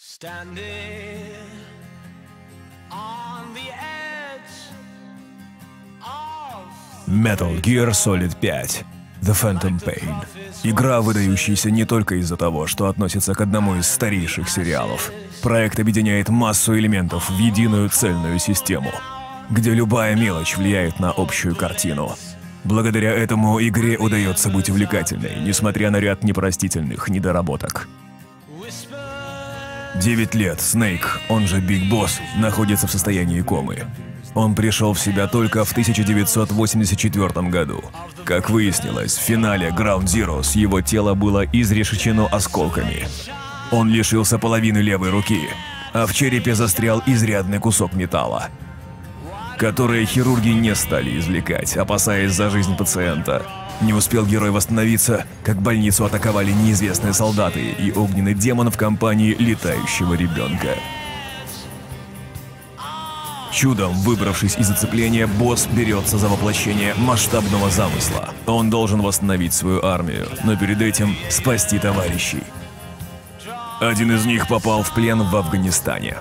Standing on the edge of Metal Gear Solid 5 The Phantom Pain. Игра, выдающаяся не только из-за того, что относится к одному из старейших сериалов. Проект объединяет массу элементов в единую цельную систему, где любая мелочь влияет на общую картину. Благодаря этому игре удается быть увлекательной, несмотря на ряд непростительных недоработок. Девять лет Снейк, он же Биг Босс, находится в состоянии комы. Он пришел в себя только в 1984 году. Как выяснилось, в финале Ground Zero с его тело было изрешечено осколками. Он лишился половины левой руки, а в черепе застрял изрядный кусок металла, которые хирурги не стали извлекать, опасаясь за жизнь пациента. Не успел герой восстановиться, как больницу атаковали неизвестные солдаты и огненный демон в компании летающего ребенка. Чудом выбравшись из зацепления, босс берется за воплощение масштабного замысла. Он должен восстановить свою армию, но перед этим спасти товарищей. Один из них попал в плен в Афганистане.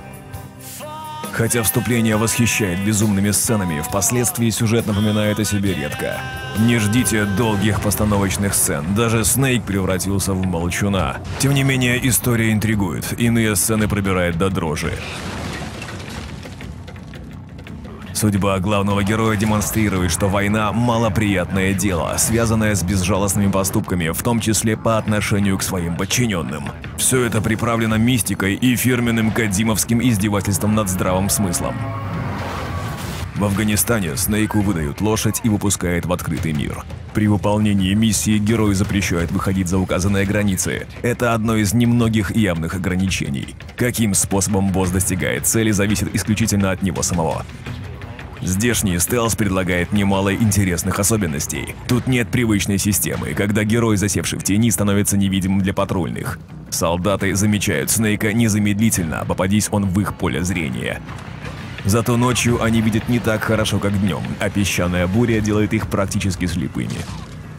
Хотя вступление восхищает безумными сценами, впоследствии сюжет напоминает о себе редко. Не ждите долгих постановочных сцен, даже Снейк превратился в молчуна. Тем не менее, история интригует, иные сцены пробирают до дрожи. Судьба главного героя демонстрирует, что война – малоприятное дело, связанное с безжалостными поступками, в том числе по отношению к своим подчиненным. Все это приправлено мистикой и фирменным кадимовским издевательством над здравым смыслом. В Афганистане Снейку выдают лошадь и выпускает в открытый мир. При выполнении миссии герой запрещает выходить за указанные границы. Это одно из немногих явных ограничений. Каким способом босс достигает цели, зависит исключительно от него самого. Здешний стелс предлагает немало интересных особенностей. Тут нет привычной системы, когда герой, засевший в тени, становится невидимым для патрульных. Солдаты замечают Снейка незамедлительно, попадись он в их поле зрения. Зато ночью они видят не так хорошо, как днем, а песчаная буря делает их практически слепыми.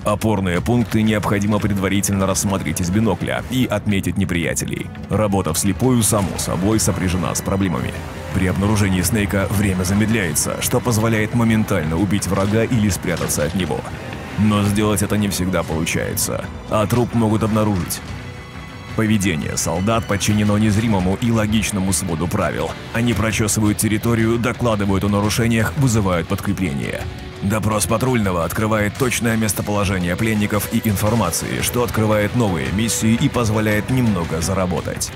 Опорные пункты необходимо предварительно рассмотреть из бинокля и отметить неприятелей. Работа вслепую, само собой, сопряжена с проблемами. При обнаружении Снейка время замедляется, что позволяет моментально убить врага или спрятаться от него. Но сделать это не всегда получается, а труп могут обнаружить. Поведение солдат подчинено незримому и логичному своду правил. Они прочесывают территорию, докладывают о нарушениях, вызывают подкрепление. Допрос патрульного открывает точное местоположение пленников и информации, что открывает новые миссии и позволяет немного заработать.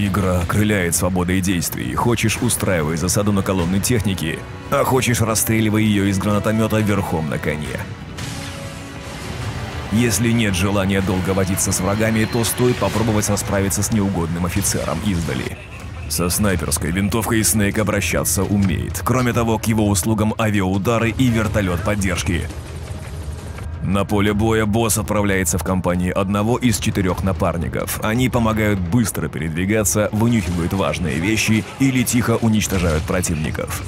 Игра крыляет свободой действий. Хочешь устраивай засаду на колонны техники, а хочешь расстреливай ее из гранатомета верхом на коне. Если нет желания долго водиться с врагами, то стоит попробовать расправиться с неугодным офицером издали. Со снайперской винтовкой Снейк обращаться умеет. Кроме того, к его услугам авиаудары и вертолет поддержки. На поле боя босс отправляется в компании одного из четырех напарников. Они помогают быстро передвигаться, вынюхивают важные вещи или тихо уничтожают противников.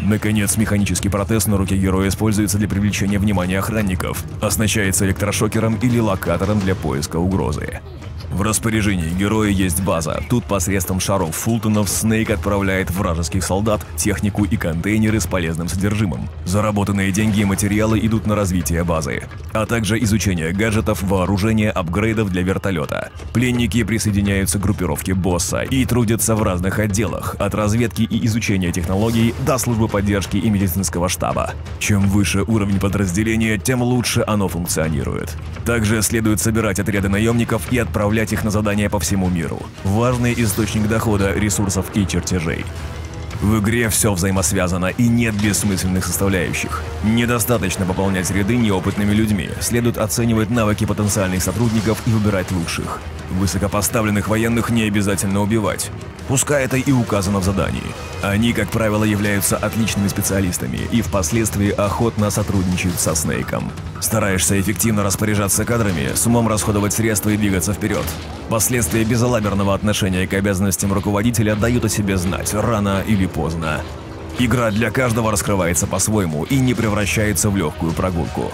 Наконец, механический протез на руке героя используется для привлечения внимания охранников, оснащается электрошокером или локатором для поиска угрозы. В распоряжении героя есть база. Тут посредством шаров Фултонов Снейк отправляет вражеских солдат, технику и контейнеры с полезным содержимым. Заработанные деньги и материалы идут на развитие базы, а также изучение гаджетов, вооружения, апгрейдов для вертолета. Пленники присоединяются к группировке босса и трудятся в разных отделах, от разведки и изучения технологий до службы поддержки и медицинского штаба. Чем выше уровень подразделения, тем лучше оно функционирует. Также следует собирать отряды наемников и отправлять их на задания по всему миру. Важный источник дохода, ресурсов и чертежей. В игре все взаимосвязано и нет бессмысленных составляющих. Недостаточно пополнять ряды неопытными людьми, следует оценивать навыки потенциальных сотрудников и выбирать лучших. Высокопоставленных военных не обязательно убивать. Пускай это и указано в задании. Они, как правило, являются отличными специалистами и впоследствии охотно сотрудничают со Снейком. Стараешься эффективно распоряжаться кадрами, с умом расходовать средства и двигаться вперед. Последствия безалаберного отношения к обязанностям руководителя дают о себе знать рано или поздно. Игра для каждого раскрывается по-своему и не превращается в легкую прогулку.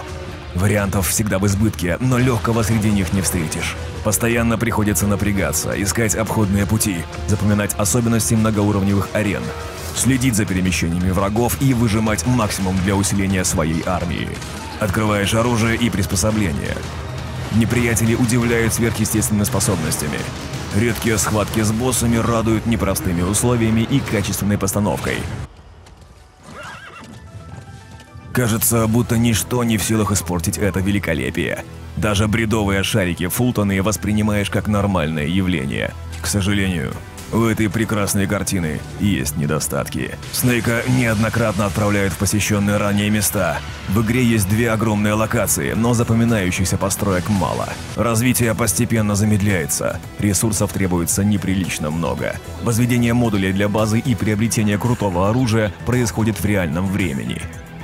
Вариантов всегда в избытке, но легкого среди них не встретишь. Постоянно приходится напрягаться, искать обходные пути, запоминать особенности многоуровневых арен, следить за перемещениями врагов и выжимать максимум для усиления своей армии. Открываешь оружие и приспособления. Неприятели удивляют сверхъестественными способностями. Редкие схватки с боссами радуют непростыми условиями и качественной постановкой. Кажется, будто ничто не в силах испортить это великолепие. Даже бредовые шарики Фултоны воспринимаешь как нормальное явление. К сожалению, у этой прекрасной картины есть недостатки. Снейка неоднократно отправляют в посещенные ранее места. В игре есть две огромные локации, но запоминающихся построек мало. Развитие постепенно замедляется, ресурсов требуется неприлично много. Возведение модулей для базы и приобретение крутого оружия происходит в реальном времени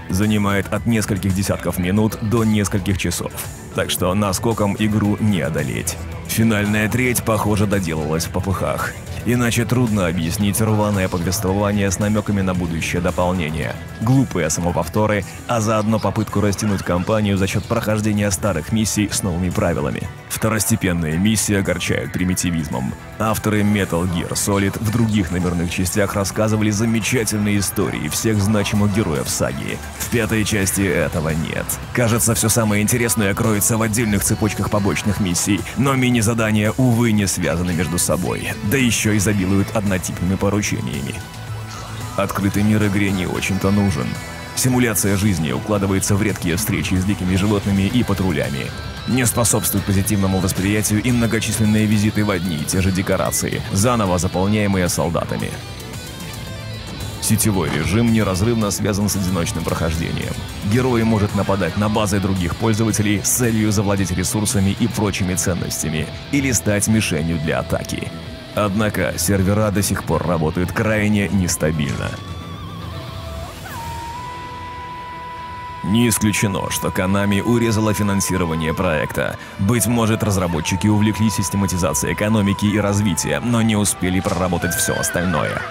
занимает от нескольких десятков минут до нескольких часов. Так что наскоком игру не одолеть. Финальная треть, похоже, доделалась в попыхах. Иначе трудно объяснить рваное повествование с намеками на будущее дополнение, глупые самоповторы, а заодно попытку растянуть кампанию за счет прохождения старых миссий с новыми правилами. Второстепенные миссии огорчают примитивизмом. Авторы Metal Gear Solid в других номерных частях рассказывали замечательные истории всех значимых героев саги. В пятой части этого нет. Кажется, все самое интересное кроется в отдельных цепочках побочных миссий, но мини-задания, увы, не связаны между собой. Да еще изобилуют однотипными поручениями. Открытый мир игре не очень-то нужен. Симуляция жизни укладывается в редкие встречи с дикими животными и патрулями. Не способствуют позитивному восприятию и многочисленные визиты в одни и те же декорации, заново заполняемые солдатами. Сетевой режим неразрывно связан с одиночным прохождением. Герой может нападать на базы других пользователей с целью завладеть ресурсами и прочими ценностями, или стать мишенью для атаки. Однако сервера до сих пор работают крайне нестабильно. Не исключено, что Konami урезала финансирование проекта. Быть может, разработчики увлеклись систематизацией экономики и развития, но не успели проработать все остальное.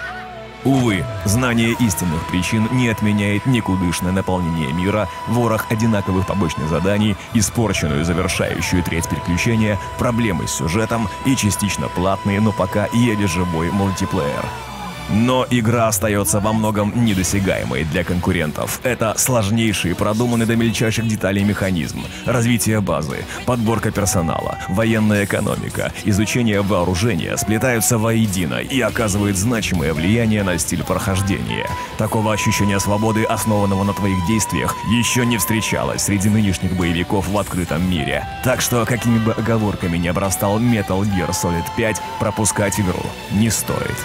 Увы, знание истинных причин не отменяет никудышное наполнение мира, ворох одинаковых побочных заданий, испорченную завершающую треть приключения, проблемы с сюжетом и частично платный, но пока еле живой мультиплеер. Но игра остается во многом недосягаемой для конкурентов. Это сложнейший, продуманный до мельчайших деталей механизм, развитие базы, подборка персонала, военная экономика, изучение вооружения сплетаются воедино и оказывают значимое влияние на стиль прохождения. Такого ощущения свободы, основанного на твоих действиях, еще не встречалось среди нынешних боевиков в открытом мире. Так что, какими бы оговорками не обрастал Metal Gear Solid 5, пропускать игру не стоит.